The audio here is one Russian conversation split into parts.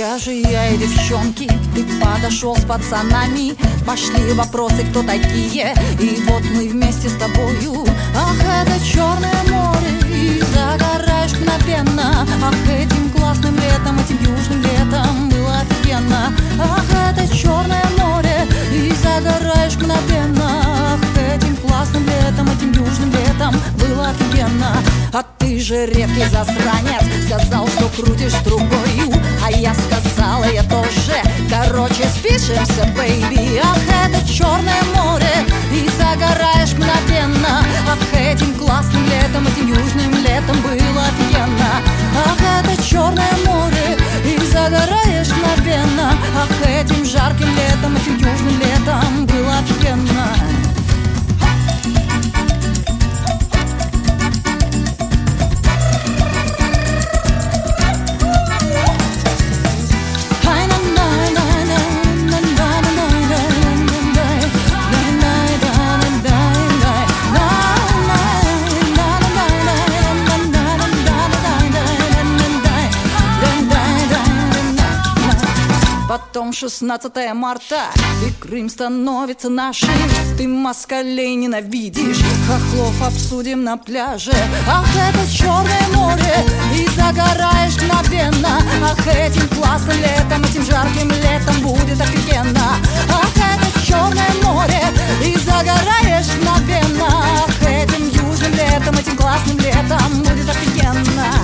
Пляже я и девчонки. Ты подошел с пацанами. Пошли вопросы, кто такие. И вот мы вместе с тобою. Ах, это черное море. И загораешь мгновенно Ах, этим классным летом Этим южным летом Было офигенно. Ах, это черное море. И загораешь мгновенно летом Было офигенно. А ты же редкий засранец Сказал, что крутишь другою. А я сказала, я тоже. Короче, спишемся, бэйби Ах, это черное море И загораешь мгновенно. Ах, этим классным летом Этим южным летом было офигенно. Ах, это черное море И загораешь мгновенно. Ах, этим жарким летом Этим южным летом было офигенно Потом 16 марта. И Крым становится нашим. Ты москалей ненавидишь Хохлов обсудим на пляже. Ах, это черное море. И загораешь мгновенно. Ах, этим классным летом Этим жарким летом будет офигенно. Ах, это черное море. И загораешь мгновенно. Ах, этим южным летом Этим классным летом будет офигенно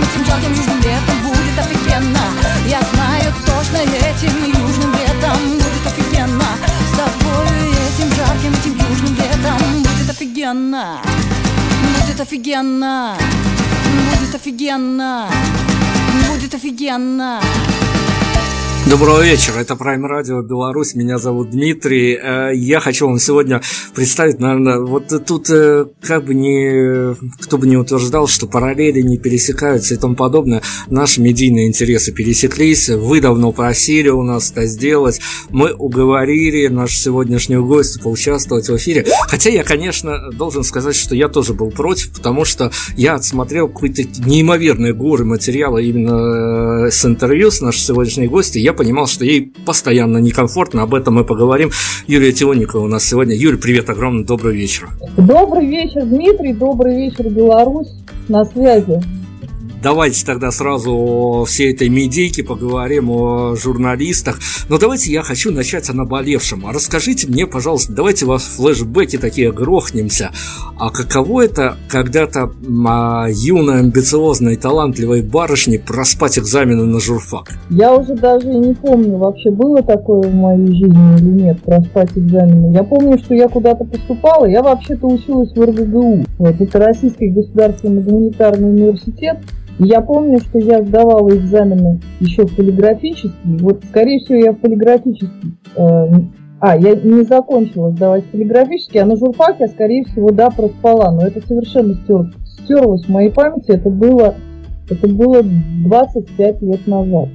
летом Этим жарким южным летом будет офигенно. Я знаю точно этим южным летом будет офигенно. С тобой этим жарким, этим южным летом будет офигенно. Будет офигенно. Будет офигенно. Будет офигенно Доброго вечера, это Prime Radio Беларусь, меня зовут Дмитрий. Э, Я хочу вам сегодня представить, наверное, вот тут э, как бы не, кто бы не утверждал, что параллели не пересекаются и тому подобное, наши медийные интересы пересеклись, вы давно просили у нас это сделать, мы уговорили нашу сегодняшнюю гостью поучаствовать в эфире, хотя я, конечно, должен сказать, что я тоже был против, потому что я отсмотрел какие-то неимоверные горы материала именно э, с интервью с нашей сегодняшней гостью, я понимал, что ей постоянно некомфортно, об этом мы поговорим. Юлия Тионикова у нас сегодня. Юлия, привет огромный, добрый вечер. Добрый вечер, Дмитрий, добрый вечер, Беларусь, на связи. Давайте тогда сразу о всей этой медийке поговорим о журналистах. Но давайте я хочу начать о наболевшем. А расскажите мне, пожалуйста, давайте вас флешбеки такие грохнемся. А каково это когда-то а, юной, амбициозной, талантливой барышне проспать экзамены на журфак? Я уже даже не помню, вообще было такое в моей жизни или нет, проспать экзамены. Я помню, что я куда-то поступала, я вообще-то училась в РГГУ. Вот, это Российский государственный гуманитарный университет. Я помню, что я сдавала экзамены еще в. Вот, скорее всего, я полиграфический. э, а, я не закончила сдавать полиграфический, а на журфак я, скорее всего, да, проспала. Но это совершенно стер, стерлось в моей памяти. Это было, это было 25 лет назад.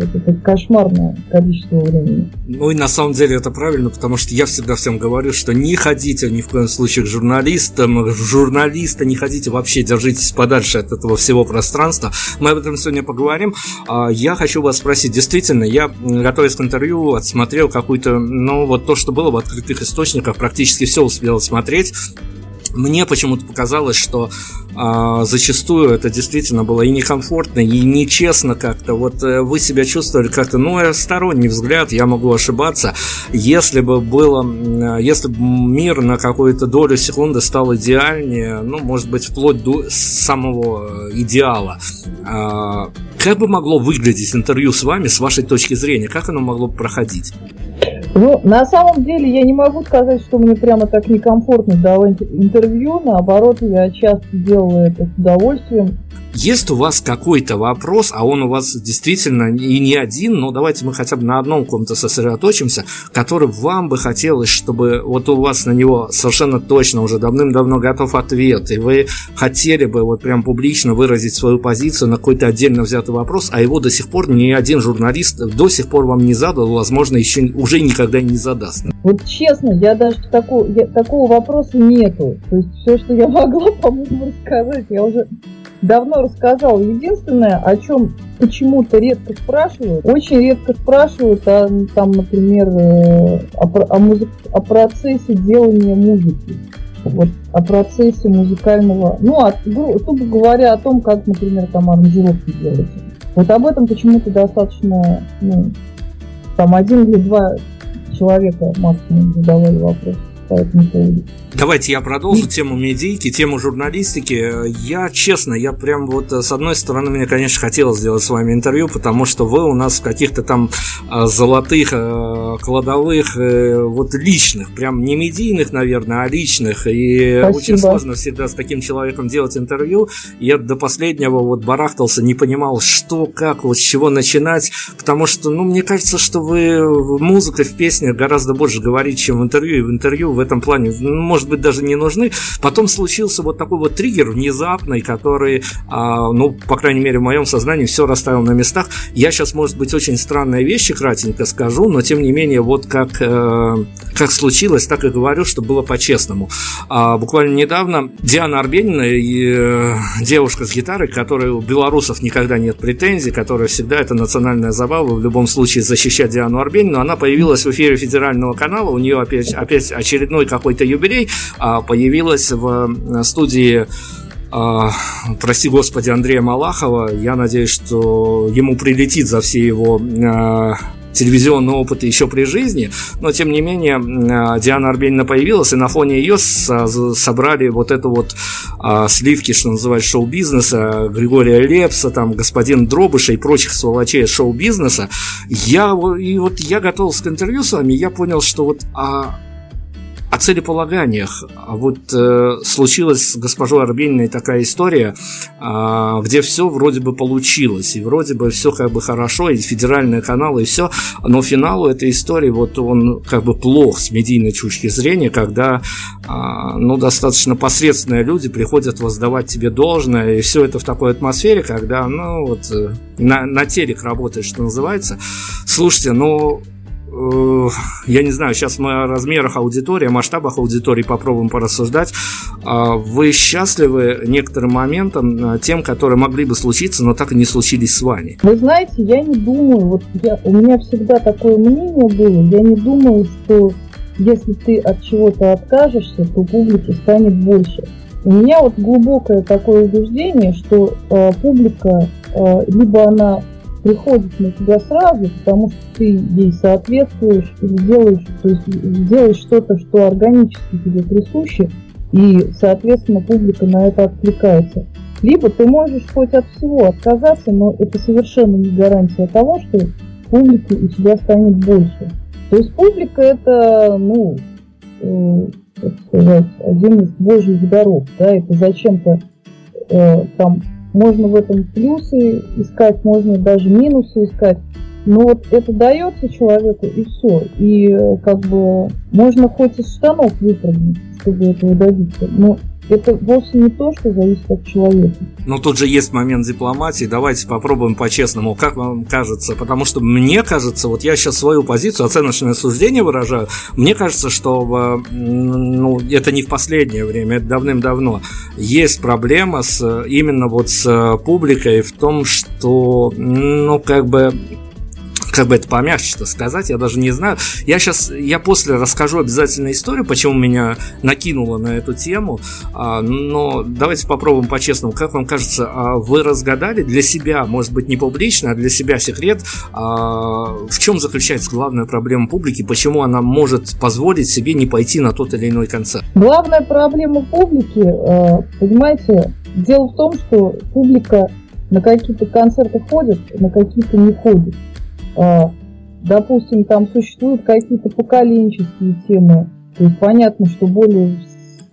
Это кошмарное количество времени. Ну и на самом деле это правильно, потому что я всегда всем говорю, что не ходите ни в коем случае к журналистам, журналиста не ходите вообще, держитесь подальше от этого всего пространства. Мы об этом сегодня поговорим. А, Я хочу вас спросить, действительно, я, готовясь к интервью, отсмотрел какую-то, ну вот то, что было в открытых источниках, практически все успел смотреть. Мне почему-то показалось, что а, зачастую это действительно было и некомфортно, и нечестно как-то. Вот э, вы себя чувствовали как-то, ну, сторонний взгляд, я могу ошибаться. Если бы было, если бы мир на какую-то долю секунды стал идеальнее, ну, может быть, вплоть до самого идеала, а, как бы могло выглядеть интервью с вами с вашей точки зрения? Как оно могло проходить? Ну, на самом деле, я не могу сказать, что мне прямо так некомфортно давать интервью. Наоборот, я часто делаю это с удовольствием. Есть у вас какой-то вопрос, а он у вас действительно и не один, но давайте мы хотя бы на одном ком-то сосредоточимся, который вам бы хотелось, чтобы вот у вас на него совершенно точно уже давным-давно готов ответ, и вы хотели бы вот прям публично выразить свою позицию на какой-то отдельно взятый вопрос, а его до сих пор ни один журналист до сих пор вам не задал, возможно, еще уже никогда не задаст. Вот честно, я даже такого, я, такого вопроса нету. То есть все, что я могла, по-моему, рассказать, я уже давно рассказал. Единственное, о чем почему-то редко спрашивают, очень редко спрашивают о, там, например, э, о, о, музык, о процессе делания музыки. Вот, о процессе музыкального, ну, от, грубо говоря, о том, как, например, там аранжировки делать. Вот об этом почему-то достаточно, ну, там один или два человека максимум задавали вопрос по этому поводу. Давайте я продолжу тему медийки, тему журналистики. Я, честно, я прям вот с одной стороны, мне, конечно, хотелось сделать с вами интервью, потому что вы у нас в каких-то там а, золотых а, кладовых, э, вот личных, прям не медийных, наверное, а личных. И Спасибо. очень сложно всегда с таким человеком делать интервью. Я до последнего вот барахтался, не понимал, что, как, вот с чего начинать, потому что, ну, мне кажется, что вы музыкой в песнях гораздо больше говорите, чем в интервью, и в интервью в этом плане, ну, может быть, даже не нужны. Потом случился вот такой вот триггер внезапный, который, а, ну, по крайней мере, в моем сознании все расставил на местах. Я сейчас, может быть, очень странные вещи кратенько скажу, но тем не менее, вот как, э, как случилось, так и говорю, что было по-честному. А, буквально недавно Диана Арбенина, э, девушка с гитарой, которой у белорусов никогда нет претензий, которая всегда это национальная забава, в любом случае защищать Диану Арбенину, она появилась в эфире федерального канала, у нее опять, опять очередной какой-то юбилей, а, появилась в э, студии а, прости господи, Андрея Малахова. Я надеюсь, что ему прилетит за все его а, телевизионный опыт еще при жизни, но тем не менее Диана Арбенина появилась, и на фоне ее собрали вот это вот а, сливки, что называется, шоу-бизнеса, Григория Лепса, там, господин Дробыша и прочих сволочей шоу-бизнеса. Я, и вот я готовился к интервью с вами, я понял, что вот а, о целеполаганиях. Вот э, случилась с госпожой Арбениной такая история, э, где все вроде бы получилось, и вроде бы все как бы хорошо, и федеральные каналы, и все, но финалу этой истории вот он как бы плох с медийной точки зрения, когда э, ну, достаточно посредственные люди приходят воздавать тебе должное, и все это в такой атмосфере, когда, ну, вот э, на, на телек работает, что называется. Слушайте, ну, я не знаю, сейчас мы о размерах аудитории, о масштабах аудитории попробуем порассуждать. А вы счастливы некоторым моментом, э, тем, которые могли бы случиться, но так и не случились с вами? Вы знаете, я не думаю, вот я, у меня всегда такое мнение было, я не думаю, что если ты от чего-то откажешься, то публики станет больше. У меня вот глубокое такое убеждение, что э, публика э, либо она приходит на тебя сразу, потому что ты ей соответствуешь или делаешь, то есть делаешь что-то, что органически тебе присуще, и, соответственно, публика на это откликается. Либо ты можешь хоть от всего отказаться, но это совершенно не гарантия того, что публики у тебя станет больше. То есть публика это, ну, э, как сказать, один из божьих даров, да, это зачем-то э, там можно в этом плюсы искать, можно даже минусы искать. Но вот это дается человеку и все. И э, как бы можно хоть из штанов выпрыгнуть, чтобы этого добиться. Но это вовсе не то, что зависит от человека. Но тут же есть момент дипломатии. Давайте попробуем по-честному. Как вам кажется? Потому что мне кажется, вот я сейчас свою позицию, оценочное суждение выражаю. Мне кажется, что ну, это не в последнее время, это давным-давно. Есть проблема с, именно вот с публикой в том, что, ну, как бы как бы это помягче-то сказать, я даже не знаю. Я сейчас, я после расскажу обязательно историю, почему меня накинуло на эту тему, а, но давайте попробуем по-честному. Как вам кажется, а вы разгадали для себя, может быть, не публично, а для себя секрет, а, в чем заключается главная проблема публики, почему она может позволить себе не пойти на тот или иной концерт? Главная проблема публики, э, понимаете, дело в том, что публика на какие-то концерты ходит, на какие-то не ходит. А, допустим, там существуют какие-то поколенческие темы. То есть понятно, что более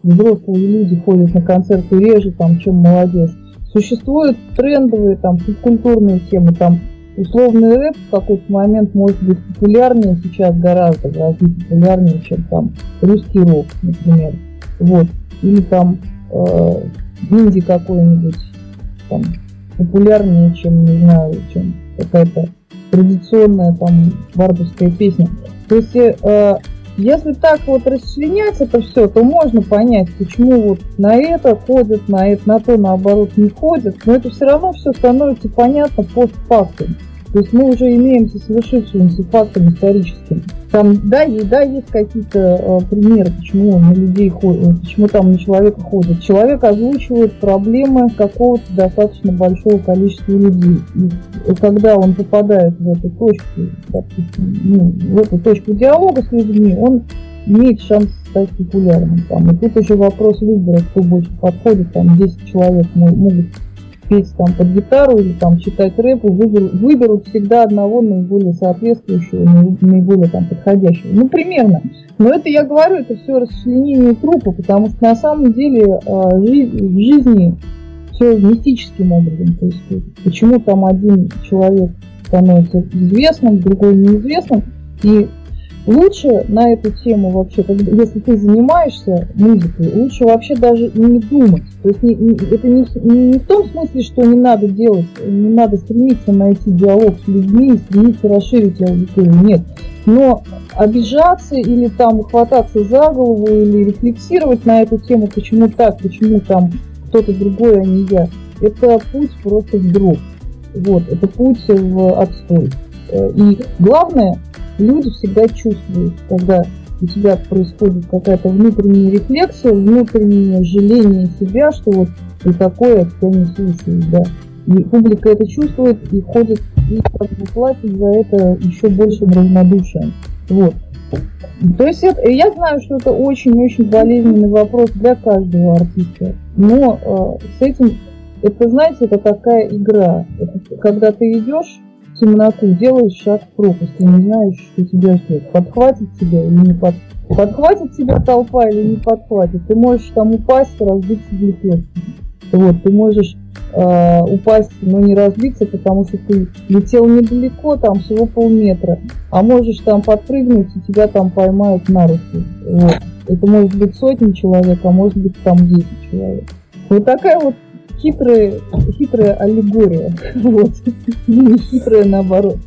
взрослые люди ходят на концерты реже, там, чем молодежь. Существуют трендовые, там, культурные темы, там, условный рэп в какой-то момент может быть популярнее сейчас гораздо, гораздо популярнее, чем там русский рок, например. Вот. Или там э, инди какой-нибудь, там, популярнее, чем, не знаю, чем какая-то традиционная там бардовская песня. То есть, э, если так вот расчленять это все, то можно понять, почему вот на это ходят, на это, на то наоборот не ходят, но это все равно все становится понятно постфактум. То есть мы уже имеем со совершившимся фактом историческим. Там, да, и, да, есть какие-то э, примеры, почему на людей ходят, почему там на человека ходят. Человек озвучивает проблемы какого-то достаточно большого количества людей. И когда он попадает в эту точку, допустим, ну, в эту точку диалога с людьми, он имеет шанс стать популярным. Там. И тут уже вопрос выбора, кто больше подходит. Там 10 человек могут петь там под гитару или там читать рэп, выберут, выберут всегда одного наиболее соответствующего, наиболее там подходящего. Ну, примерно. Но это я говорю, это все расчленение трупа, потому что на самом деле а, в жизни все мистическим образом. Есть почему там один человек становится известным, другой неизвестным. И лучше на эту тему вообще, если ты занимаешься музыкой, лучше вообще даже не думать. То есть не, не, это не, не, в том смысле, что не надо делать, не надо стремиться найти диалог с людьми стремиться расширить аудиторию. Нет. Но обижаться или там хвататься за голову или рефлексировать на эту тему, почему так, почему там кто-то другой, а не я, это путь просто в гроб. Вот, это путь в отстой. Э, и главное люди всегда чувствуют, когда у тебя происходит какая-то внутренняя рефлексия, внутреннее жаление себя, что вот ты такое, от тебя не слушают, да. И публика это чувствует и ходит и как бы платит за это еще большим равнодушием. Вот. То есть это, я знаю, что это очень-очень болезненный вопрос для каждого артиста, но э, с этим, это, знаете, это такая игра. Это, когда ты идешь темноту, делаешь шаг в пропасть, и не знаешь, что тебя ждет. Подхватит тебя или не под... подхватит тебя толпа или не подхватит. Ты можешь там упасть и разбиться в. Вот, ты можешь э, упасть, но не разбиться, потому что ты летел недалеко, там всего полметра, а можешь там подпрыгнуть, и тебя там поймают на руки. Вот. Это может быть сотни человек, а может быть там 10 человек. Вот такая вот хитрая, хитрая аллегория. Вот. Не хитрая наоборот.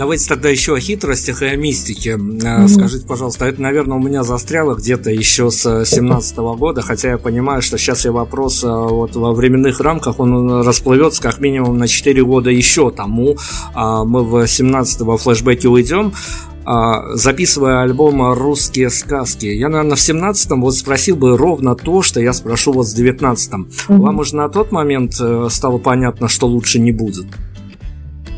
Давайте тогда еще о хитростях и о мистике. Mm-hmm. Скажите, пожалуйста, это, наверное, у меня застряло где-то еще с 17 года, хотя я понимаю, что сейчас я вопрос а, вот во временных рамках, он расплывется как минимум на 4 года еще тому. А, мы в 17 во флешбеке уйдем. А, записывая альбом «Русские сказки». Я, наверное, в 17-м вот спросил бы ровно то, что я спрошу вот в 19-м. Mm-hmm. Вам уже на тот момент э, стало понятно, что лучше не будет?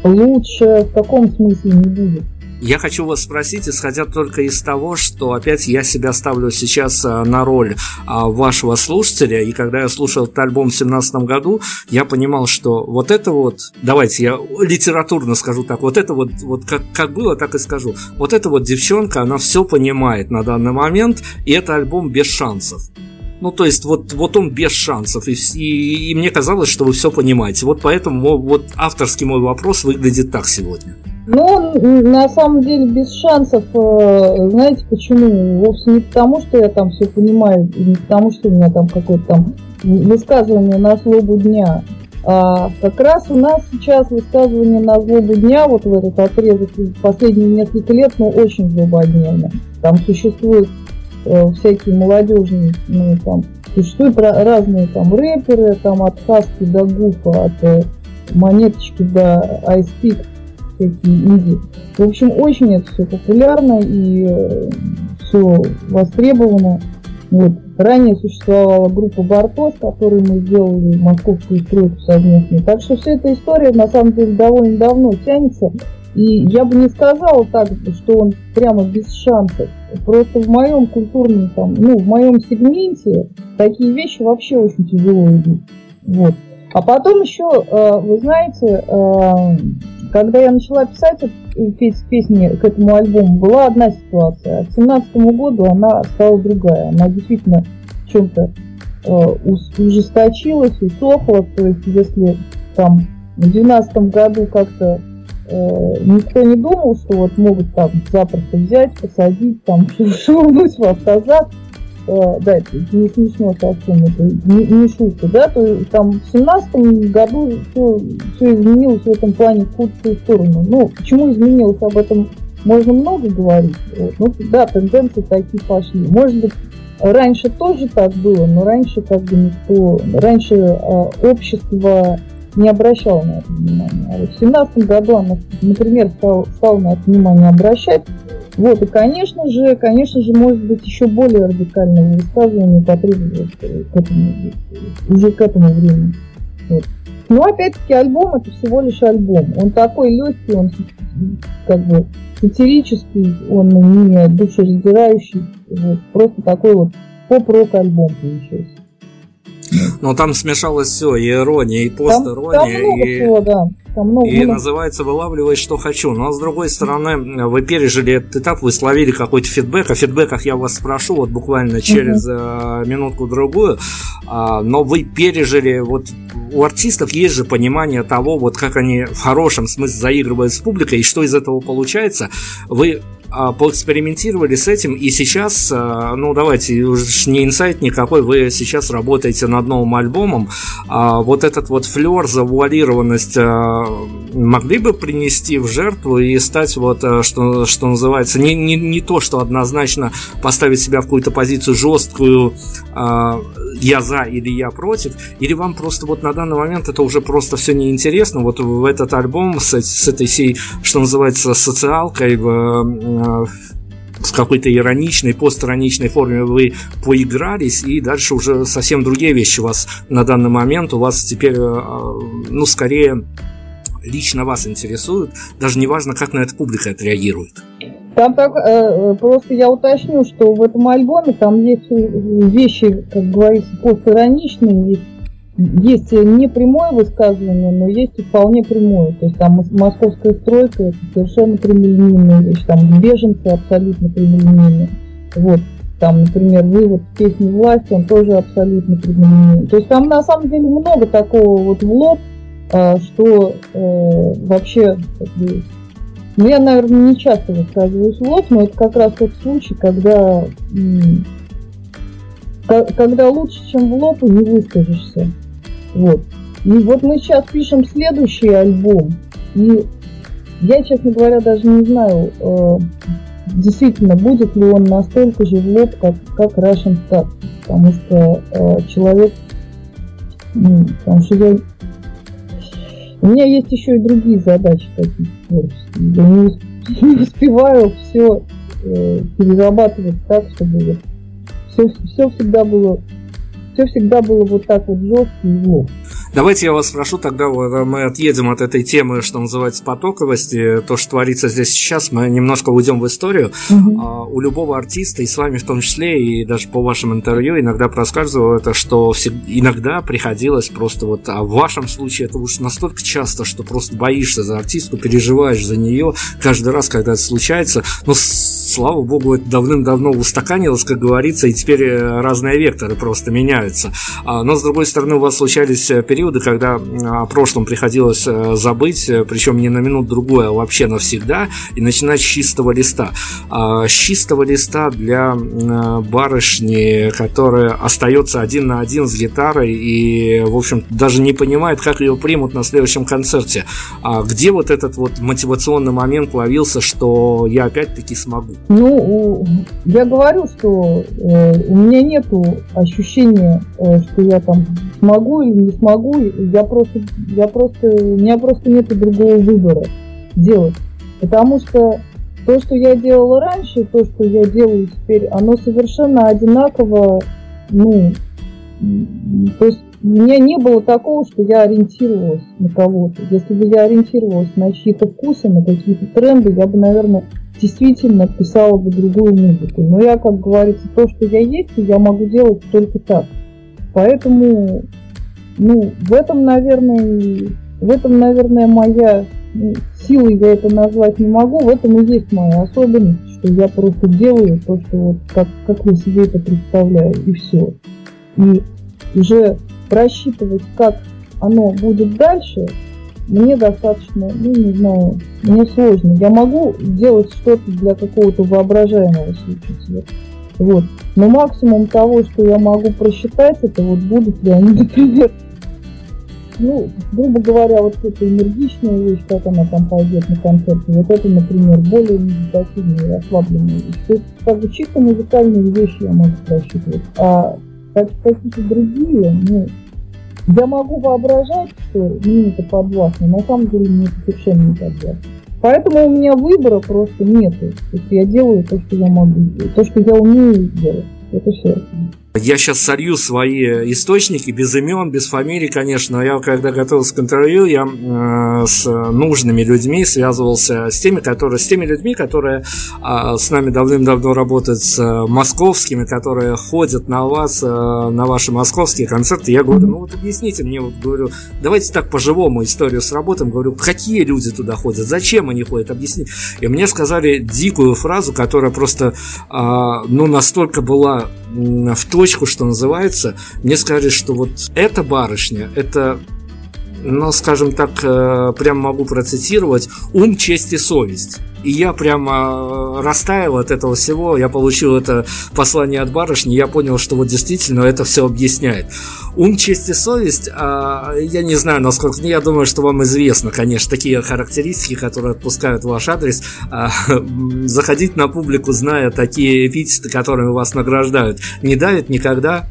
Лучше в каком смысле не будет? Я хочу вас спросить, исходя только из того, что опять я себя ставлю сейчас э, на роль а, вашего слушателя, и когда я слушал этот альбом в 2017 году, я понимал, что вот это вот, давайте я литературно скажу так, вот это вот, вот как, как было, так и скажу, вот эта вот девчонка, она все понимает на данный момент, и это альбом без шансов. Ну, то есть, вот, вот он без шансов. И, и, и мне казалось, что вы все понимаете. Вот поэтому вот авторский мой вопрос выглядит так сегодня. Ну, на самом деле, без шансов, э, знаете почему? Вовсе не потому, что я там все понимаю, не потому, что у меня там какое-то там высказывание на злобу дня. А как раз у нас сейчас высказывание на злобу дня, вот в этот отрезок последние несколько лет, ну, очень злободневно. Там существуют э, всякие молодежные, ну, там, существуют разные там рэперы, там от Хаски до Гуфа, от э, Монеточки до Айспик всякие инди. В общем, очень это все популярно и э, все востребовано. Вот. Ранее существовала группа Бартос, которой мы сделали московскую стройку совместно. Так что вся эта история на самом деле довольно давно тянется. И я бы не сказала так, что он прямо без шансов. Просто в моем культурном, там, ну, в моем сегменте такие вещи вообще очень тяжело идут. Вот. А потом еще, э, вы знаете, э, когда я начала писать песни к этому альбому, была одна ситуация. А к 2017 году она стала другая. Она действительно в чем-то э, ужесточилась, усохла. То есть, если там в 2012 году как-то э, никто не думал, что вот могут там запросто взять, посадить, там шурнуть в автозак, э, да, это не смешно совсем, это не, не шутка, да, то там в семнадцатом году все, все изменилось в этом плане в худшую сторону. Ну, почему изменилось, об этом можно много говорить. Вот. Ну, да, тенденции такие пошли. Может быть, раньше тоже так было, но раньше как бы никто, раньше э, общество не обращала на это внимания. А вот в 2017 году она, например, стала, стала на это внимание обращать. Вот, и, конечно же, конечно же, может быть, еще более радикального высказывания потребовалось к этому, уже к этому времени. Вот. Но опять-таки альбом это всего лишь альбом. Он такой легкий, он как бы сатирический, он не душераздирающий. Вот. Просто такой вот поп-рок альбом получился. Но там смешалось все, и ирония, и постирония, там, там и, всего, да. там много, и много. называется «Вылавливай, что хочу». Но с другой стороны, вы пережили этот этап, вы словили какой-то фидбэк. О фидбэках я вас спрошу вот буквально через uh минутку-другую. А, но вы пережили вот у артистов есть же понимание того, вот как они в хорошем смысле заигрывают с публикой, и что из этого получается. Вы поэкспериментировали с этим, и сейчас, а, ну давайте, уж не инсайт никакой, вы сейчас работаете над новым альбомом, а, вот этот вот флер, завуалированность могли бы принести в жертву и стать вот, что, что называется, не, не, не то, что однозначно поставить себя в какую-то позицию жесткую, я за или я против, или вам просто вот на данный момент это уже просто все неинтересно, вот в этот альбом с, с этой всей, что называется, социалкой, в в какой-то ироничной, постироничной форме вы поигрались, и дальше уже совсем другие вещи у вас на данный момент, у вас теперь, э, ну, скорее, лично вас интересуют, даже не важно, как на это публика отреагирует. Там так, э, просто я уточню, что в этом альбоме там есть вещи, как говорится, постироничные, есть есть не прямое высказывание, но есть и вполне прямое. То есть там московская стройка это совершенно прямолинейная вещь, там беженцы абсолютно прямолинейные. Вот. Там, например, вывод песни власти, он тоже абсолютно прямолинейный. То есть там на самом деле много такого вот в лоб, а, что э, вообще как бы, ну, я, наверное, не часто высказываюсь в лоб, но это как раз тот случай, когда, когда лучше, чем в лоб, и не выскажешься. Вот. И вот мы сейчас пишем следующий альбом. И я, честно говоря, даже не знаю, э, действительно, будет ли он настолько же в лоб, как, как Russian Star. Потому что э, человек... Потому что я... У меня есть еще и другие задачи такие. Не, не успеваю все э, перерабатывать так, чтобы все, все всегда было все всегда было вот так вот жестко и зло. Давайте я вас спрошу, тогда вот мы отъедем от этой темы, что называется, потоковости, то, что творится здесь сейчас, мы немножко уйдем в историю. Угу. А, у любого артиста, и с вами в том числе, и даже по вашим интервью иногда проскальзывало это, что иногда приходилось просто вот, а в вашем случае это уж настолько часто, что просто боишься за артистку, переживаешь за нее каждый раз, когда это случается. Но, слава богу, это давным-давно устаканилось, как говорится, и теперь э, разные векторы просто меняются. А, но, с другой стороны, у вас случались э, периоды, периоды, когда о прошлом приходилось э, забыть, э, причем не на минуту другое, а вообще навсегда, и начинать с чистого листа. А, с чистого листа для э, барышни, которая остается один на один с гитарой и, в общем, даже не понимает, как ее примут на следующем концерте. А где вот этот вот мотивационный момент ловился, что я опять-таки смогу? Ну, я говорю, что у меня нету ощущения, что я там смогу или не смогу, я просто, я просто, у меня просто нет другого выбора. делать. Потому что то, что я делала раньше, то, что я делаю теперь, оно совершенно одинаково, ну, то есть у меня не было такого, что я ориентировалась на кого-то. Если бы я ориентировалась на чьи-то вкусы, на какие-то тренды, я бы, наверное, действительно писала бы другую музыку. Но я, как говорится, то, что я есть, я могу делать только так. Поэтому, ну, в этом, наверное, в этом, наверное, моя ну, силой я это назвать не могу, в этом и есть моя особенность, что я просто делаю то, что вот как, как я себе это представляю, и все. И уже просчитывать, как оно будет дальше, мне достаточно, ну не знаю, мне сложно. Я могу делать что-то для какого-то воображаемого случая. Вот. Но максимум того, что я могу просчитать, это вот будут ли они, например, ну, грубо говоря, вот эта энергичная вещь, как она там пойдет на концерте, вот это, например, более медитативная, расслабленная вещь. То есть, как бы чисто музыкальные вещи я могу просчитывать. А как какие-то другие, ну, я могу воображать, что мне это подвластно, на самом деле мне это совершенно не подвластно. Поэтому у меня выбора просто нет. То есть я делаю то, что я могу, то, что я умею делать. Это все. Я сейчас солью свои источники, без имен, без фамилий, конечно. Я когда готовился к интервью, я э, с нужными людьми связывался с теми, которые, с теми людьми, которые э, с нами давным-давно работают, с э, московскими, которые ходят на вас, э, на ваши московские концерты. Я говорю, ну вот объясните мне, вот говорю, давайте так по-живому историю сработаем. Говорю, какие люди туда ходят, зачем они ходят, объясните. И мне сказали дикую фразу, которая просто, э, ну, настолько была в точку, что называется, мне сказали, что вот эта барышня, это ну, скажем так, э, прям могу процитировать, ум, честь и совесть. И я прямо э, растаял от этого всего, я получил это послание от барышни, я понял, что вот действительно это все объясняет. Ум, честь и совесть, а, я не знаю, насколько, я думаю, что вам известно, конечно, такие характеристики, которые отпускают ваш адрес. А, заходить на публику, зная такие эпитеты, которыми вас награждают, не давит никогда?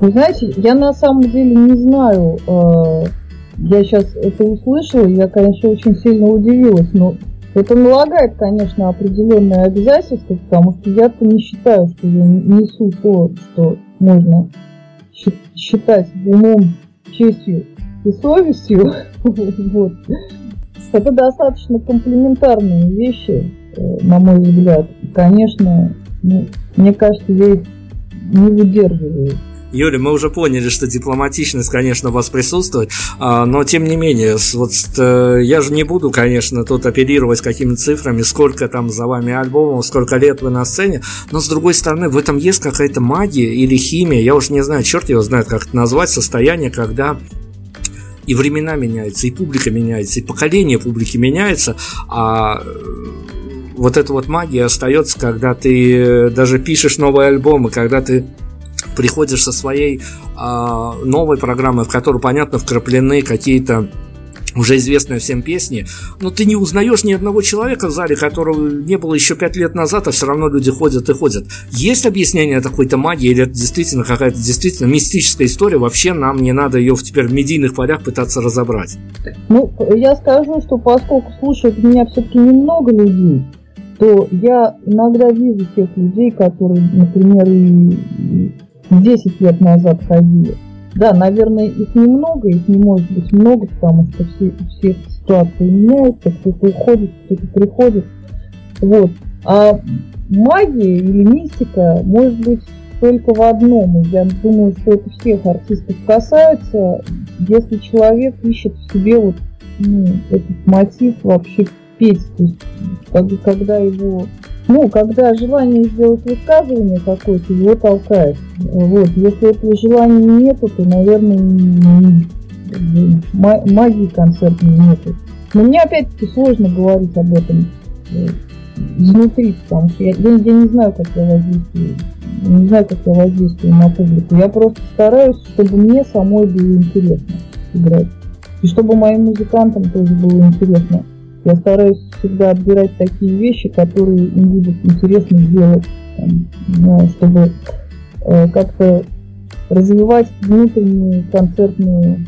Вы знаете, я на самом деле не знаю, э, я сейчас это услышала, я, конечно, очень сильно удивилась, но это налагает, конечно, определенные обязательства, потому что я-то не считаю, что я несу то, что можно считать умом, честью и совестью. вот. Это достаточно комплементарные вещи, э, на мой взгляд. Конечно, ну, мне кажется, я их не выдерживаю. Юля, мы уже поняли, что дипломатичность, конечно, у вас присутствует, а, но тем не менее, вот э, я же не буду, конечно, тут оперировать какими цифрами, сколько там за вами альбомов, сколько лет вы на сцене, но с другой стороны, в этом есть какая-то магия или химия, я уже не знаю, черт его знает, как это назвать, состояние, когда и времена меняются, и публика меняется, и поколение публики меняется, а э, вот эта вот магия остается, когда ты э, даже пишешь новые альбомы, когда ты приходишь со своей э, новой программой, в которую, понятно, вкраплены какие-то уже известные всем песни, но ты не узнаешь ни одного человека в зале, которого не было еще пять лет назад, а все равно люди ходят и ходят. Есть объяснение какой-то магии, или это действительно какая-то действительно мистическая история, вообще нам не надо ее теперь в медийных полях пытаться разобрать? Ну, я скажу, что поскольку слушают меня все-таки немного людей, то я иногда вижу тех людей, которые, например, и 10 лет назад ходили. Да, наверное, их немного, их не может быть много, потому что все, все ситуации меняются, кто-то уходит, кто-то приходит. Вот. А магия или мистика может быть только в одном. И я думаю, что это всех артистов касается, если человек ищет в себе вот ну, этот мотив вообще петь. То есть, когда его ну, когда желание сделать высказывание какое-то, его толкает. Вот. Если этого желания нету, то, наверное, магии концертной нету. Но мне опять-таки сложно говорить об этом э, изнутри, потому что я, я, я не знаю, как я воздействую. Не знаю, как я воздействую на публику. Я просто стараюсь, чтобы мне самой было интересно играть. И чтобы моим музыкантам тоже было интересно я стараюсь всегда отбирать такие вещи, которые им будет интересно сделать, там, ну, чтобы э, как-то развивать внутреннюю концертную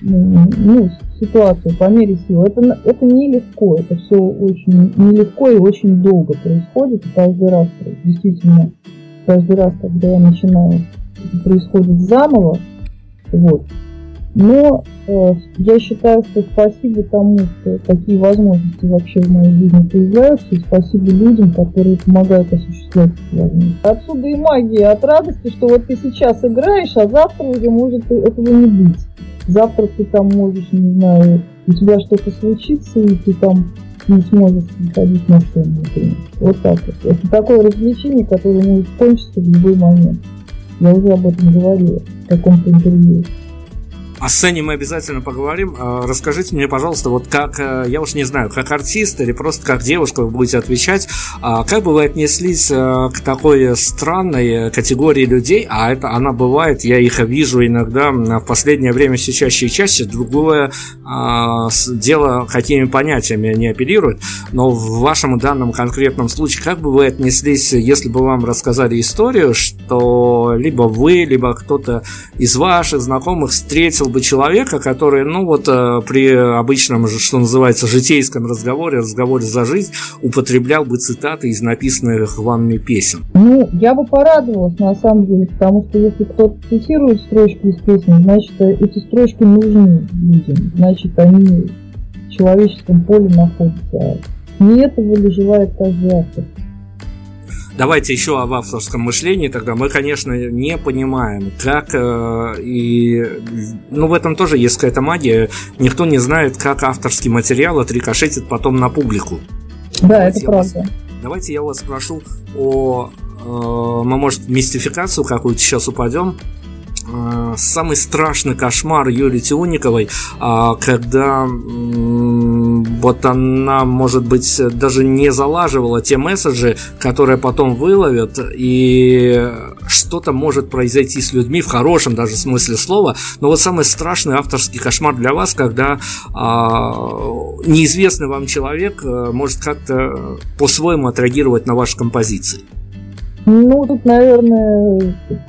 ну, ситуацию по мере сил. Это, это нелегко, это все очень нелегко и очень долго происходит. И каждый раз, действительно, каждый раз, когда я начинаю, происходит заново. Вот. Но э, я считаю, что спасибо тому, что такие возможности вообще в моей жизни появляются, и спасибо людям, которые помогают осуществлять эти возможности. Отсюда и магия от радости, что вот ты сейчас играешь, а завтра уже может этого не быть. Завтра ты там можешь, не знаю, у тебя что-то случится, и ты там не сможешь приходить на сцену, например. Вот так вот. Это такое развлечение, которое может кончиться в любой момент. Я уже об этом говорила в каком-то интервью. О сцене мы обязательно поговорим. А, расскажите мне, пожалуйста, вот как, э, я уж не знаю, как артист или просто как девушка вы будете отвечать, а как бы вы отнеслись э, к такой странной категории людей, а это она бывает, я их вижу иногда в последнее время все чаще и чаще, другое а, дело, какими понятиями они апеллируют, но в вашем данном конкретном случае, как бы вы отнеслись, если бы вам рассказали историю, что либо вы, либо кто-то из ваших знакомых встретил бы человека, который, ну вот э, при обычном, что называется, житейском разговоре, разговоре за жизнь, употреблял бы цитаты из написанных вами песен? Ну, я бы порадовалась, на самом деле, потому что если кто-то цитирует строчки из песен, значит, эти строчки нужны людям, значит, они в человеческом поле находятся. Не этого ли желает каждый автор? Давайте еще об авторском мышлении тогда. Мы, конечно, не понимаем, как э, и... Ну, в этом тоже есть какая-то магия. Никто не знает, как авторский материал отрикошетит потом на публику. Да, давайте это правда. Вас, давайте я вас спрошу о... Э, мы, может, мистификацию какую-то сейчас упадем. Э, самый страшный кошмар Юлии Тиуниковой, а, когда вот она, может быть, даже не залаживала те месседжи, которые потом выловят, и что-то может произойти с людьми в хорошем даже смысле слова. Но вот самый страшный авторский кошмар для вас, когда а, неизвестный вам человек э, может как-то по-своему отреагировать на ваши композиции. Ну, тут, наверное,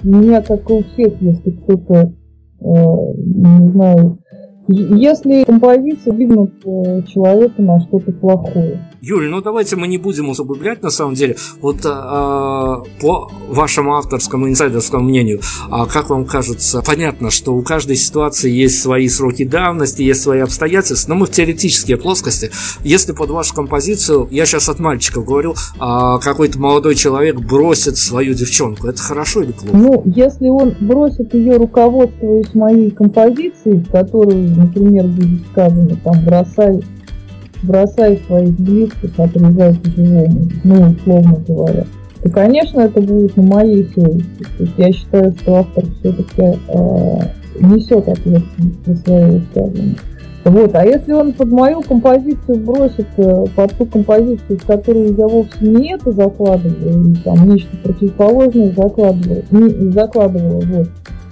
у меня, как у всех, если кто-то, э, не знаю, если композиция э, человека на что-то плохое. Юль, ну давайте мы не будем усугублять на самом деле. Вот а, по вашему авторскому инсайдерскому мнению, а как вам кажется, понятно, что у каждой ситуации есть свои сроки давности, есть свои обстоятельства, но мы в теоретические плоскости. Если под вашу композицию, я сейчас от мальчиков говорю, а, какой-то молодой человек бросит свою девчонку, это хорошо или плохо? Ну, если он бросит ее руководствуясь моей композицией, в которой, например, будет сказано, там, бросай бросай своих близких, отрезай по-живому, ну, условно говоря, то, конечно, это будет на моей совести. То есть я считаю, что автор все-таки э, несет ответственность за свои высказывания. Вот, а если он под мою композицию бросит, э, под ту композицию, в которую я вовсе не это закладываю, или там нечто противоположное закладываю, не, закладывала, вот,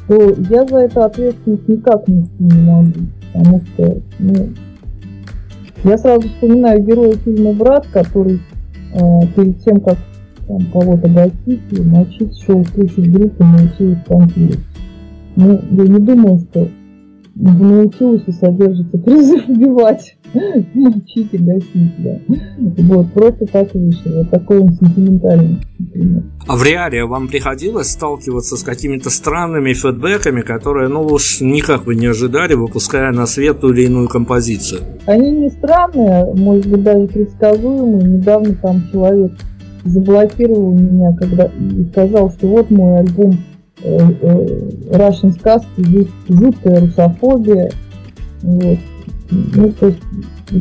то я за это ответственность никак не могу, потому что, ну, я сразу вспоминаю героя фильма «Брат», который э, перед тем, как там, кого-то гостить и мочить, шел слушать группу «Научилась танцевать». Ну, я не думаю, что в «Научилась» содержится призыв убивать, мочить и гасить, да. Вот, просто так вышло. Вот такой он сентиментальный, например. А в реале вам приходилось сталкиваться с какими-то странными фидбэками, которые, ну уж никак вы не ожидали, выпуская на свет ту или иную композицию? Они не странные, может быть, даже предсказуемые. Недавно там человек заблокировал меня, когда и сказал, что вот мой альбом Russian сказки, жуткая русофобия. Вот. Ну, то есть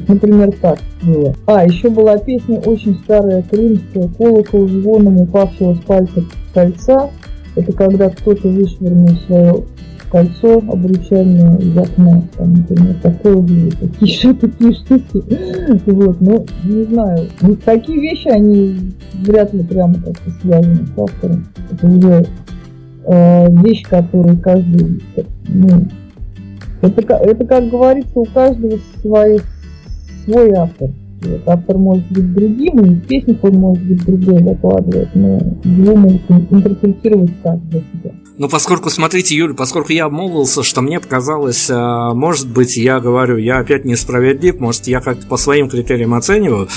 Например, так было. А, еще была песня очень старая крымская «Колокол звоном упавшего с пальца кольца». Это когда кто-то вышвырнул свое кольцо обручальное из окна. Там, например, такое было. Такие, такие штуки. Вот, ну, не знаю. Вот такие вещи, они вряд ли прямо как-то связаны с автором. Это уже э, вещь, которую каждый, ну, это, это, как говорится, у каждого свои, свой автор. Вот, автор может быть другим, и в он может быть другой закладывает, но его могут интерпретировать так для себя. Ну, поскольку, смотрите, Юль, поскольку я обмолвился, что мне показалось, а, может быть, я говорю, я опять несправедлив, может, я как-то по своим критериям оцениваю,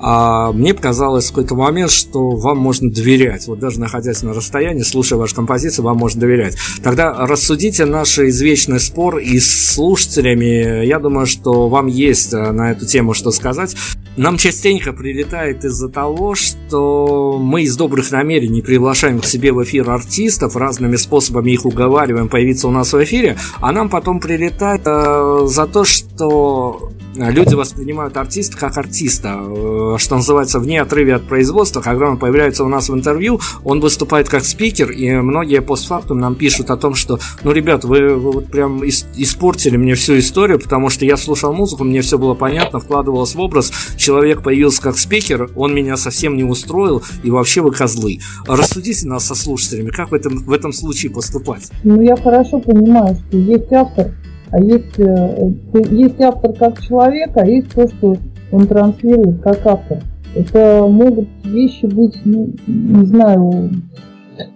а мне показалось в какой-то момент, что вам можно доверять. Вот даже находясь на расстоянии, слушая вашу композицию, вам можно доверять. Тогда рассудите наш извечный спор и с слушателями. Я думаю, что вам есть а, на эту тему что сказать. Нам частенько прилетает из-за того, что мы из добрых намерений приглашаем к себе в эфир артистов, разными способами их уговариваем появиться у нас в эфире, а нам потом прилетает э, за то, что люди воспринимают артиста как артиста, э, что называется, вне отрыве от производства. Когда он появляется у нас в интервью, он выступает как спикер, и многие постфактум нам пишут о том, что, ну, ребят, вы, вы вот прям испортили мне всю историю, потому что я слушал музыку, мне все было понятно, вкладывалось в образ, человек появился как спикер, он меня совсем не устроил, и вообще вы козлы. Рассудите нас со слушателями, как в этом, в этом случае поступать? Ну, я хорошо понимаю, что есть автор, есть, э, есть автор как человек, а есть то, что он транслирует как автор. Это могут вещи быть, ну, не знаю.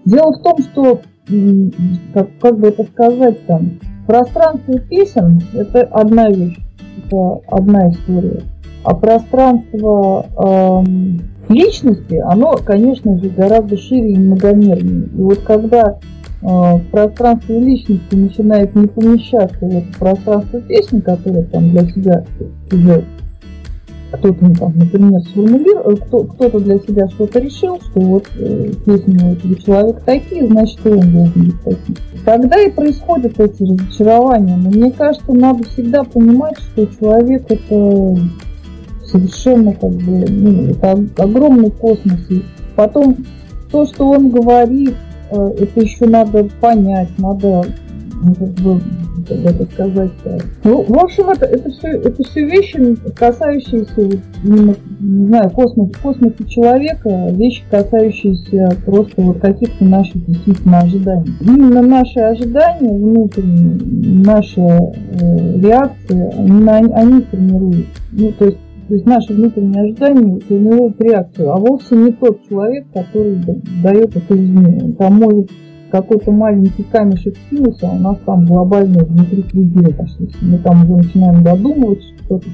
Дело в том, что, как, как бы это сказать там, пространство песен – это одна вещь, это одна история. А пространство эм, личности, оно, конечно же, гораздо шире и многомернее. И вот когда э, пространство личности начинает не помещаться в это пространство песни, которое там для себя уже кто-то, ну, там, например, сформулировал, кто, кто-то для себя что-то решил, что вот э, песни у этого человека такие, значит, и он должен быть таким. Тогда и происходят эти разочарования. Но мне кажется, надо всегда понимать, что человек это совершенно как бы, ну, это огромный космос. И потом то, что он говорит, э, это еще надо понять, надо ну, как бы, как это сказать. Ну, в общем, это, это, все, это все вещи, касающиеся, не знаю, космос, космоса человека, вещи, касающиеся просто вот каких-то наших действительно ожиданий. Именно наши ожидания внутренние, наши э, реакции, они, они формируют. Ну, то есть то есть наши внутренние ожидания формируют реакцию, а вовсе не тот человек, который дает эту измену. Там может какой-то маленький камешек кинуться, а у нас там глобальные внутри триггеры пошли. Мы там уже начинаем додумывать, что-то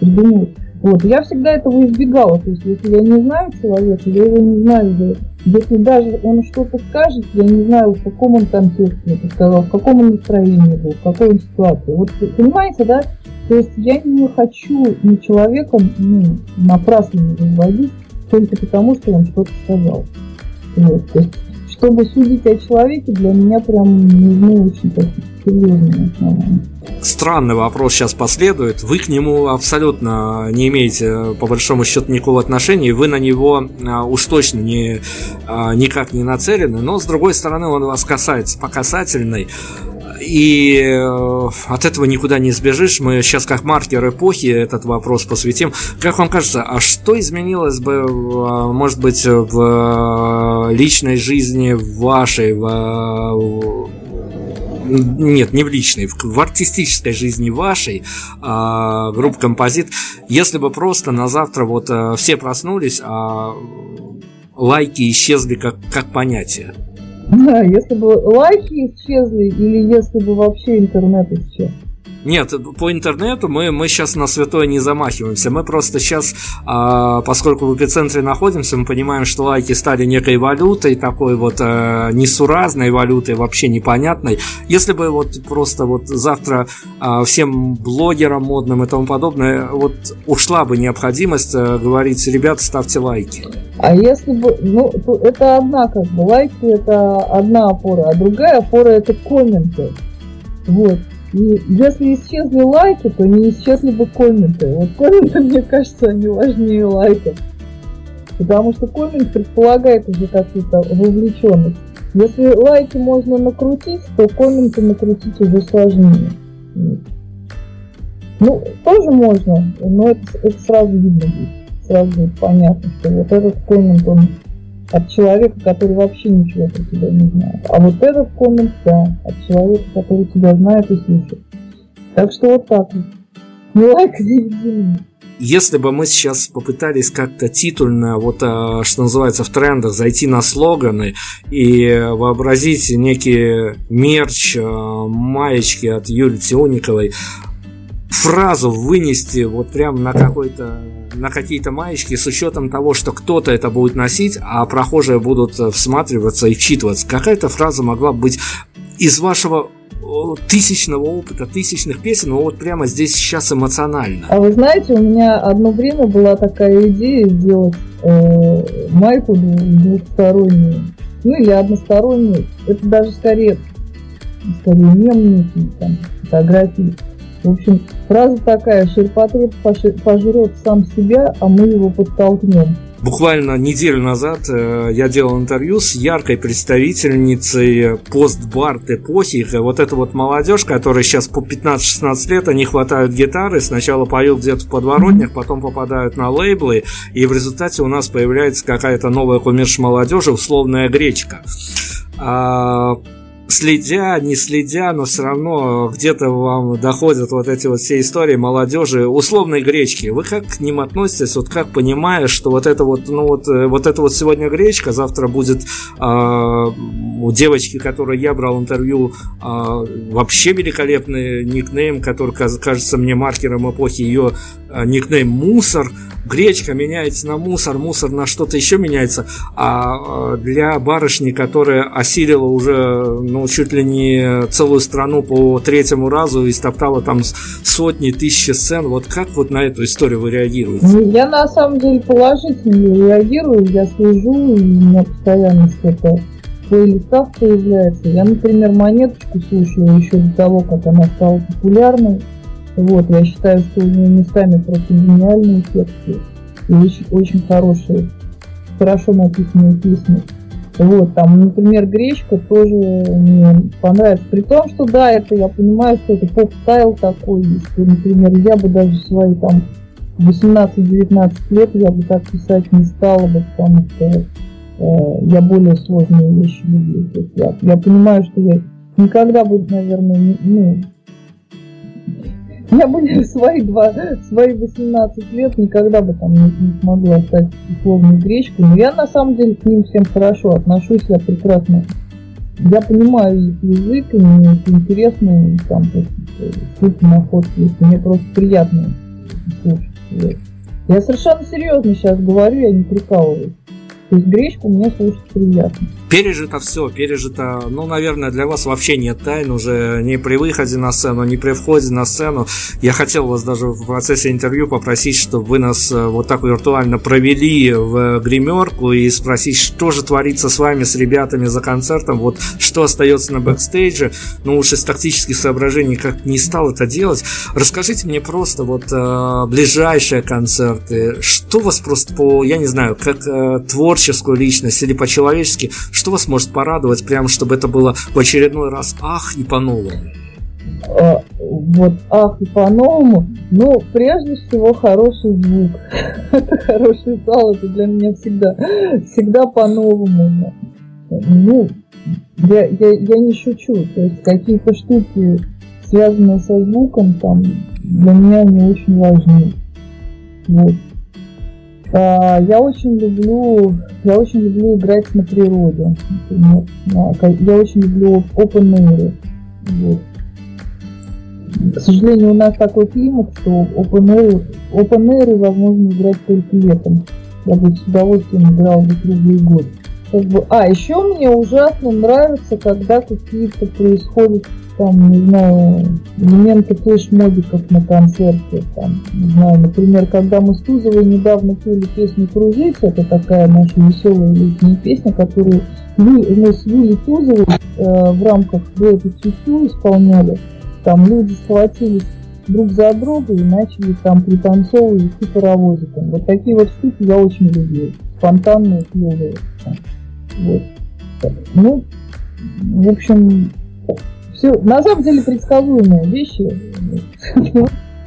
придумывать. Вот. Я всегда этого избегала. То есть, если я не знаю человека, я его не знаю. Если даже он что-то скажет, я не знаю, в каком он контексте это сказал, в каком он настроении был, в какой он ситуации. Вот понимаете, да? То есть я не хочу ни человеком ну, напрасно не разводить только потому, что он что-то сказал. Вот. То есть, чтобы судить о человеке, для меня прям нужны очень такие серьезные. Странный вопрос сейчас последует. Вы к нему абсолютно не имеете, по большому счету, никакого отношения. Вы на него а, уж точно не, а, никак не нацелены. Но, с другой стороны, он вас касается по касательной. И э, от этого никуда не сбежишь. Мы сейчас как маркер эпохи этот вопрос посвятим. Как вам кажется, а что изменилось бы, э, может быть, в личной жизни вашей, в нет, не в личной, в артистической жизни вашей, а, группы композит, если бы просто на завтра вот э, все проснулись, а лайки исчезли как, как понятие. Если бы лайки исчезли или если бы вообще интернет исчез. Нет, по интернету мы, мы сейчас на святое не замахиваемся. Мы просто сейчас, а, поскольку в эпицентре находимся, мы понимаем, что лайки стали некой валютой, такой вот а, несуразной валютой, вообще непонятной. Если бы вот просто вот завтра а, всем блогерам модным и тому подобное, вот ушла бы необходимость а, говорить, ребят, ставьте лайки. А если бы, ну, это одна как бы, лайки это одна опора, а другая опора это комменты. Вот. И если исчезли лайки, то не исчезли бы комменты. Вот комменты, мне кажется, они важнее лайков. Потому что коммент предполагает уже какую-то вовлеченность. Если лайки можно накрутить, то комменты накрутить уже сложнее. Ну, тоже можно, но это, это сразу видно будет. Сразу будет понятно, что вот этот коммент, он от человека, который вообще ничего про тебя не знает. А вот этот коммент, да, от человека, который тебя знает и слышит. Так что вот так вот. Не лайк, не если бы мы сейчас попытались как-то титульно, вот а, что называется в трендах, зайти на слоганы и вообразить некий мерч, а, маечки от Юлии Тиониковой, фразу вынести вот прям на какой-то на какие-то маечки с учетом того, что кто-то это будет носить, а прохожие будут всматриваться и вчитываться. Какая-то фраза могла быть из вашего тысячного опыта, тысячных песен, но вот прямо здесь сейчас эмоционально. А вы знаете, у меня одно время была такая идея сделать э, майку двухстороннюю, ну или одностороннюю. Это даже скорее, скорее мем, там, фотографии. В общем, фраза такая, ширпотреб пожрет сам себя, а мы его подтолкнем. Буквально неделю назад э, я делал интервью с яркой представительницей постбард эпохи. Вот эта вот молодежь, которая сейчас по 15-16 лет, они хватают гитары, сначала поют где-то в подворотнях, потом попадают на лейблы, и в результате у нас появляется какая-то новая кумирш молодежи, условная гречка. А, следя, не следя, но все равно где-то вам доходят вот эти вот все истории молодежи условной гречки. Вы как к ним относитесь? Вот как понимая, что вот это вот, ну вот, э, вот это вот сегодня гречка, завтра будет э, у девочки, которой я брал интервью, э, вообще великолепный никнейм, который кажется мне маркером эпохи ее э, никнейм мусор гречка меняется на мусор, мусор на что-то еще меняется, а для барышни, которая осилила уже, ну, чуть ли не целую страну по третьему разу и стоптала там сотни, тысячи сцен, вот как вот на эту историю вы реагируете? Ну, я на самом деле положительно реагирую, я слежу, и у меня постоянно что-то плейлистах появляется. Я, например, монеточку слушаю еще до того, как она стала популярной. Вот, я считаю, что у нее местами просто гениальные тексты и очень, очень хорошие, хорошо написанные песни. Вот, там, например, Гречка тоже мне понравится. При том, что да, это я понимаю, что это pop-style такой, что, например, я бы даже свои там 18-19 лет я бы так писать не стала бы, потому что э, я более сложные вещи люблю. я, я понимаю, что я никогда бы, наверное, не, ну, я бы свои, два, свои 18 лет никогда бы там не, не смогла стать условной гречкой. Но я на самом деле к ним всем хорошо отношусь, я прекрасно. Я понимаю их язык, и мне это интересно, и там ссылки на фотки, мне просто приятно слушать. Я совершенно серьезно сейчас говорю, я не прикалываюсь. То есть гречку мне слушать приятно. Пережито все, пережито, ну, наверное, для вас вообще нет тайн уже ни при выходе на сцену, ни при входе на сцену. Я хотел вас даже в процессе интервью попросить, чтобы вы нас э, вот так виртуально провели в гримерку и спросить, что же творится с вами, с ребятами за концертом, вот что остается на бэкстейдже. Ну, уж из тактических соображений как не стал это делать. Расскажите мне просто вот э, ближайшие концерты, что вас просто по, я не знаю, как э, творческую личность или по-человечески, что вас может порадовать, прям чтобы это было в очередной раз ах и по-новому? А, вот ах и по-новому. Ну, прежде всего, хороший звук. это хороший зал, это для меня всегда, всегда по-новому. Ну, я, я, я не шучу. То есть какие-то штуки, связанные со звуком, там, для меня не очень важны. Вот. А, я очень люблю, я очень люблю играть на природе. Например. Я очень люблю open air. Вот. К сожалению, у нас такой климат, что open air, open air возможно играть только летом. Я бы с удовольствием играл бы круглый год. А, еще мне ужасно нравится, когда какие-то происходят там, не знаю, элементы флешмобиков на концерте, там, не знаю, например, когда мы с Тузовой недавно пели песню «Кружить», это такая наша веселая летняя песня, которую мы с Юлей Тузовой э, в рамках дуэта «Тю-тю» исполняли, там люди схватились друг за друга и начали там пританцовывать и паровозиком. Вот такие вот штуки я очень люблю. Спонтанные, клевые. Вот. Ну, в общем, все, на самом деле, предсказуемые вещи.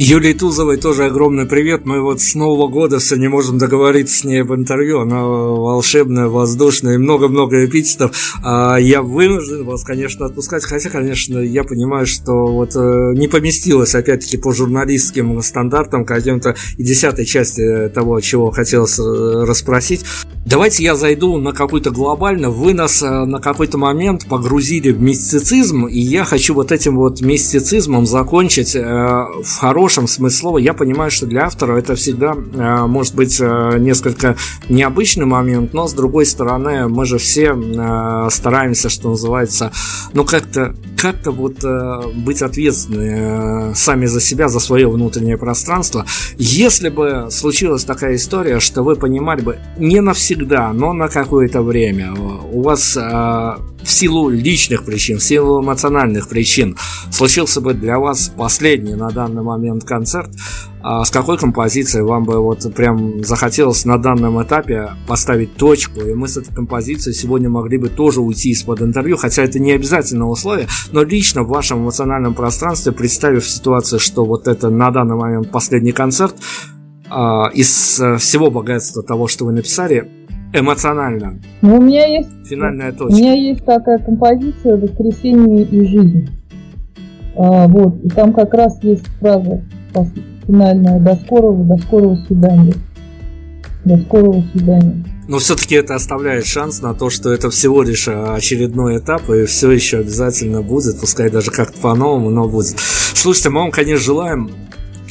Юлии Тузовой тоже огромный привет. Мы вот с Нового года все не можем договориться с ней об интервью. Она волшебная, воздушная и много-много эпитетов. А я вынужден вас, конечно, отпускать. Хотя, конечно, я понимаю, что вот э, не поместилось, опять-таки, по журналистским стандартам каким-то и десятой части того, чего хотелось э, расспросить. Давайте я зайду на какую-то глобально. Вы нас э, на какой-то момент погрузили в мистицизм, и я хочу вот этим вот мистицизмом закончить э, в хорошем смысле слова. Я понимаю, что для автора это всегда э, может быть несколько необычный момент, но с другой стороны мы же все стараемся, что называется, ну как-то как-то вот быть ответственны сами за себя, за свое внутреннее пространство. Если бы случилась такая история, что вы понимали бы не навсегда но на какое-то время. У вас э, в силу личных причин, в силу эмоциональных причин случился бы для вас последний на данный момент концерт, а с какой композицией вам бы вот прям захотелось на данном этапе поставить точку, и мы с этой композицией сегодня могли бы тоже уйти из-под интервью, хотя это не обязательное условие, но лично в вашем эмоциональном пространстве, представив ситуацию, что вот это на данный момент последний концерт, а, из э, всего богатства того, что вы написали, эмоционально. Ну, у меня есть финальная точка. У меня есть такая композиция "Воскресение и жизнь". А, вот, и там как раз есть фраза финальная «До скорого, до скорого свидания». До скорого свидания. Но все-таки это оставляет шанс на то, что это всего лишь очередной этап, и все еще обязательно будет, пускай даже как-то по-новому, но будет. Слушайте, мы вам, конечно, желаем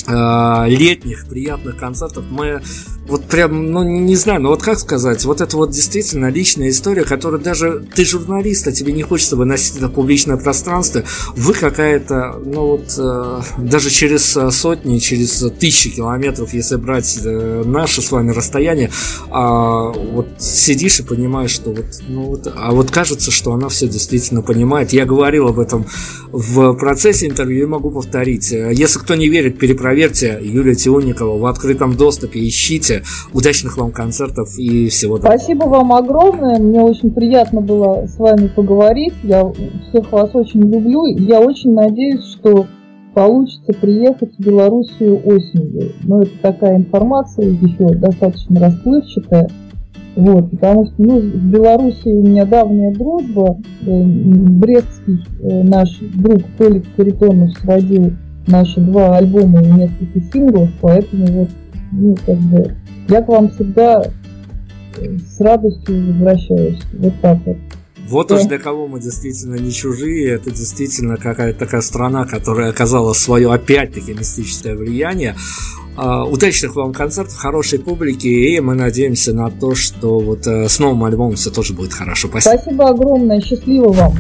летних приятных концертов. Мы вот прям, ну не, знаю, ну вот как сказать, вот это вот действительно личная история, которая даже ты журналист, а тебе не хочется выносить в публичное пространство, вы какая-то, ну вот э, даже через э, сотни, через тысячи километров, если брать э, наше с вами расстояние, а вот сидишь и понимаешь, что вот, ну вот, а вот кажется, что она все действительно понимает. Я говорил об этом в процессе интервью и могу повторить. Если кто не верит, перепроверьте Юлия Тионикова в открытом доступе, ищите Удачных вам концертов и всего доброго. Спасибо вам огромное. Мне очень приятно было с вами поговорить. Я всех вас очень люблю. Я очень надеюсь, что получится приехать в Белоруссию осенью. Но это такая информация еще достаточно расплывчатая. Вот, потому что ну, в Беларуси у меня давняя дружба. Э, брестский э, наш друг Толик Харитонов сводил наши два альбома и несколько синглов, поэтому вот, ну, как бы я к вам всегда э, с радостью возвращаюсь. Вот так вот. Вот уж для кого мы действительно не чужие, это действительно какая-то такая страна, которая оказала свое опять-таки мистическое влияние. Uh, удачных вам концертов, хорошей публики, и мы надеемся на то, что вот uh, с новым альбомом все тоже будет хорошо. Спасибо. Спасибо огромное, счастливо вам.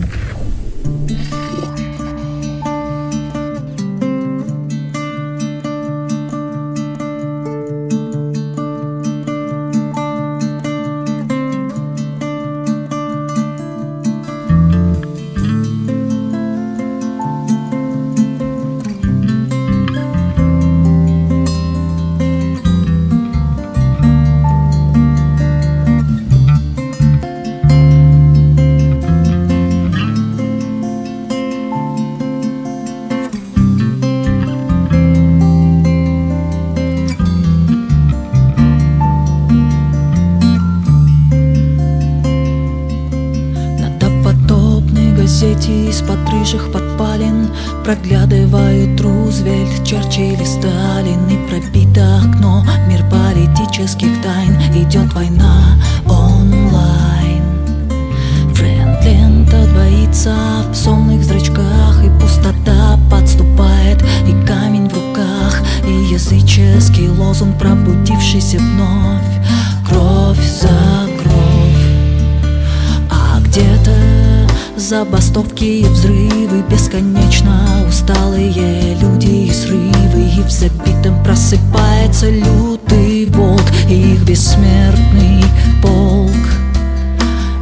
Забастовки и взрывы Бесконечно усталые люди и срывы И в забитом просыпается лютый волк И их бессмертный полк.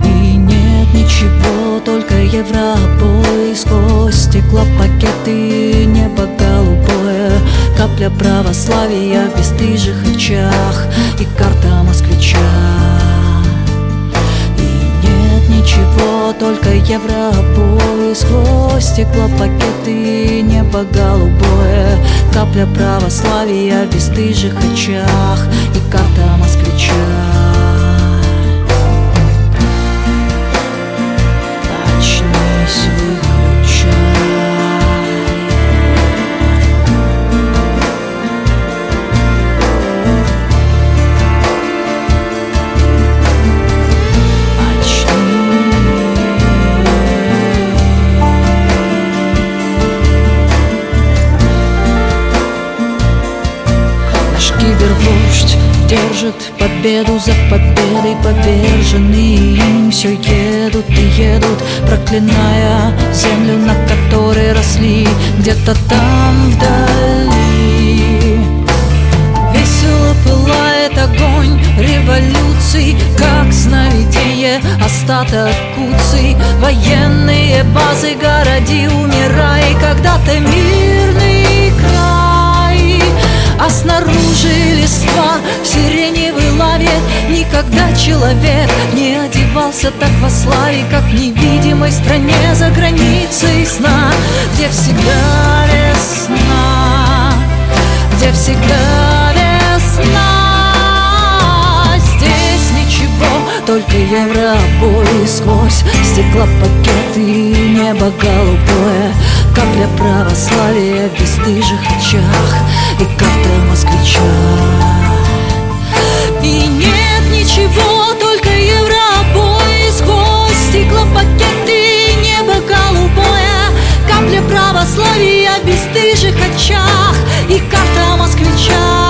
И нет ничего, только европой Сквозь стеклопакеты небо голубое Капля православия в бесстыжих очах И карта москвича ничего, только евробой Сквозь стеклопакеты, небо голубое. Капля православия в бесстыжих очах И карта москвича держит победу за победой Поверженные им все едут и едут Проклиная землю, на которой росли Где-то там вдали. Весело пылает огонь революций Как сновидение остаток куций. Военные базы, городи, умирай Когда-то мирный край А снаружи листва в сиреневой лаве Никогда человек не одевался так во славе Как в невидимой стране за границей сна. Где всегда весна, где всегда весна. Здесь ничего, только евробой Сквозь стеклопакеты небо голубое как для православия в бесстыжих очах И как для москвича. И нет ничего, только европой Сквозь стеклопакеты небо голубое. Капля православия в бесстыжих очах И карта москвича.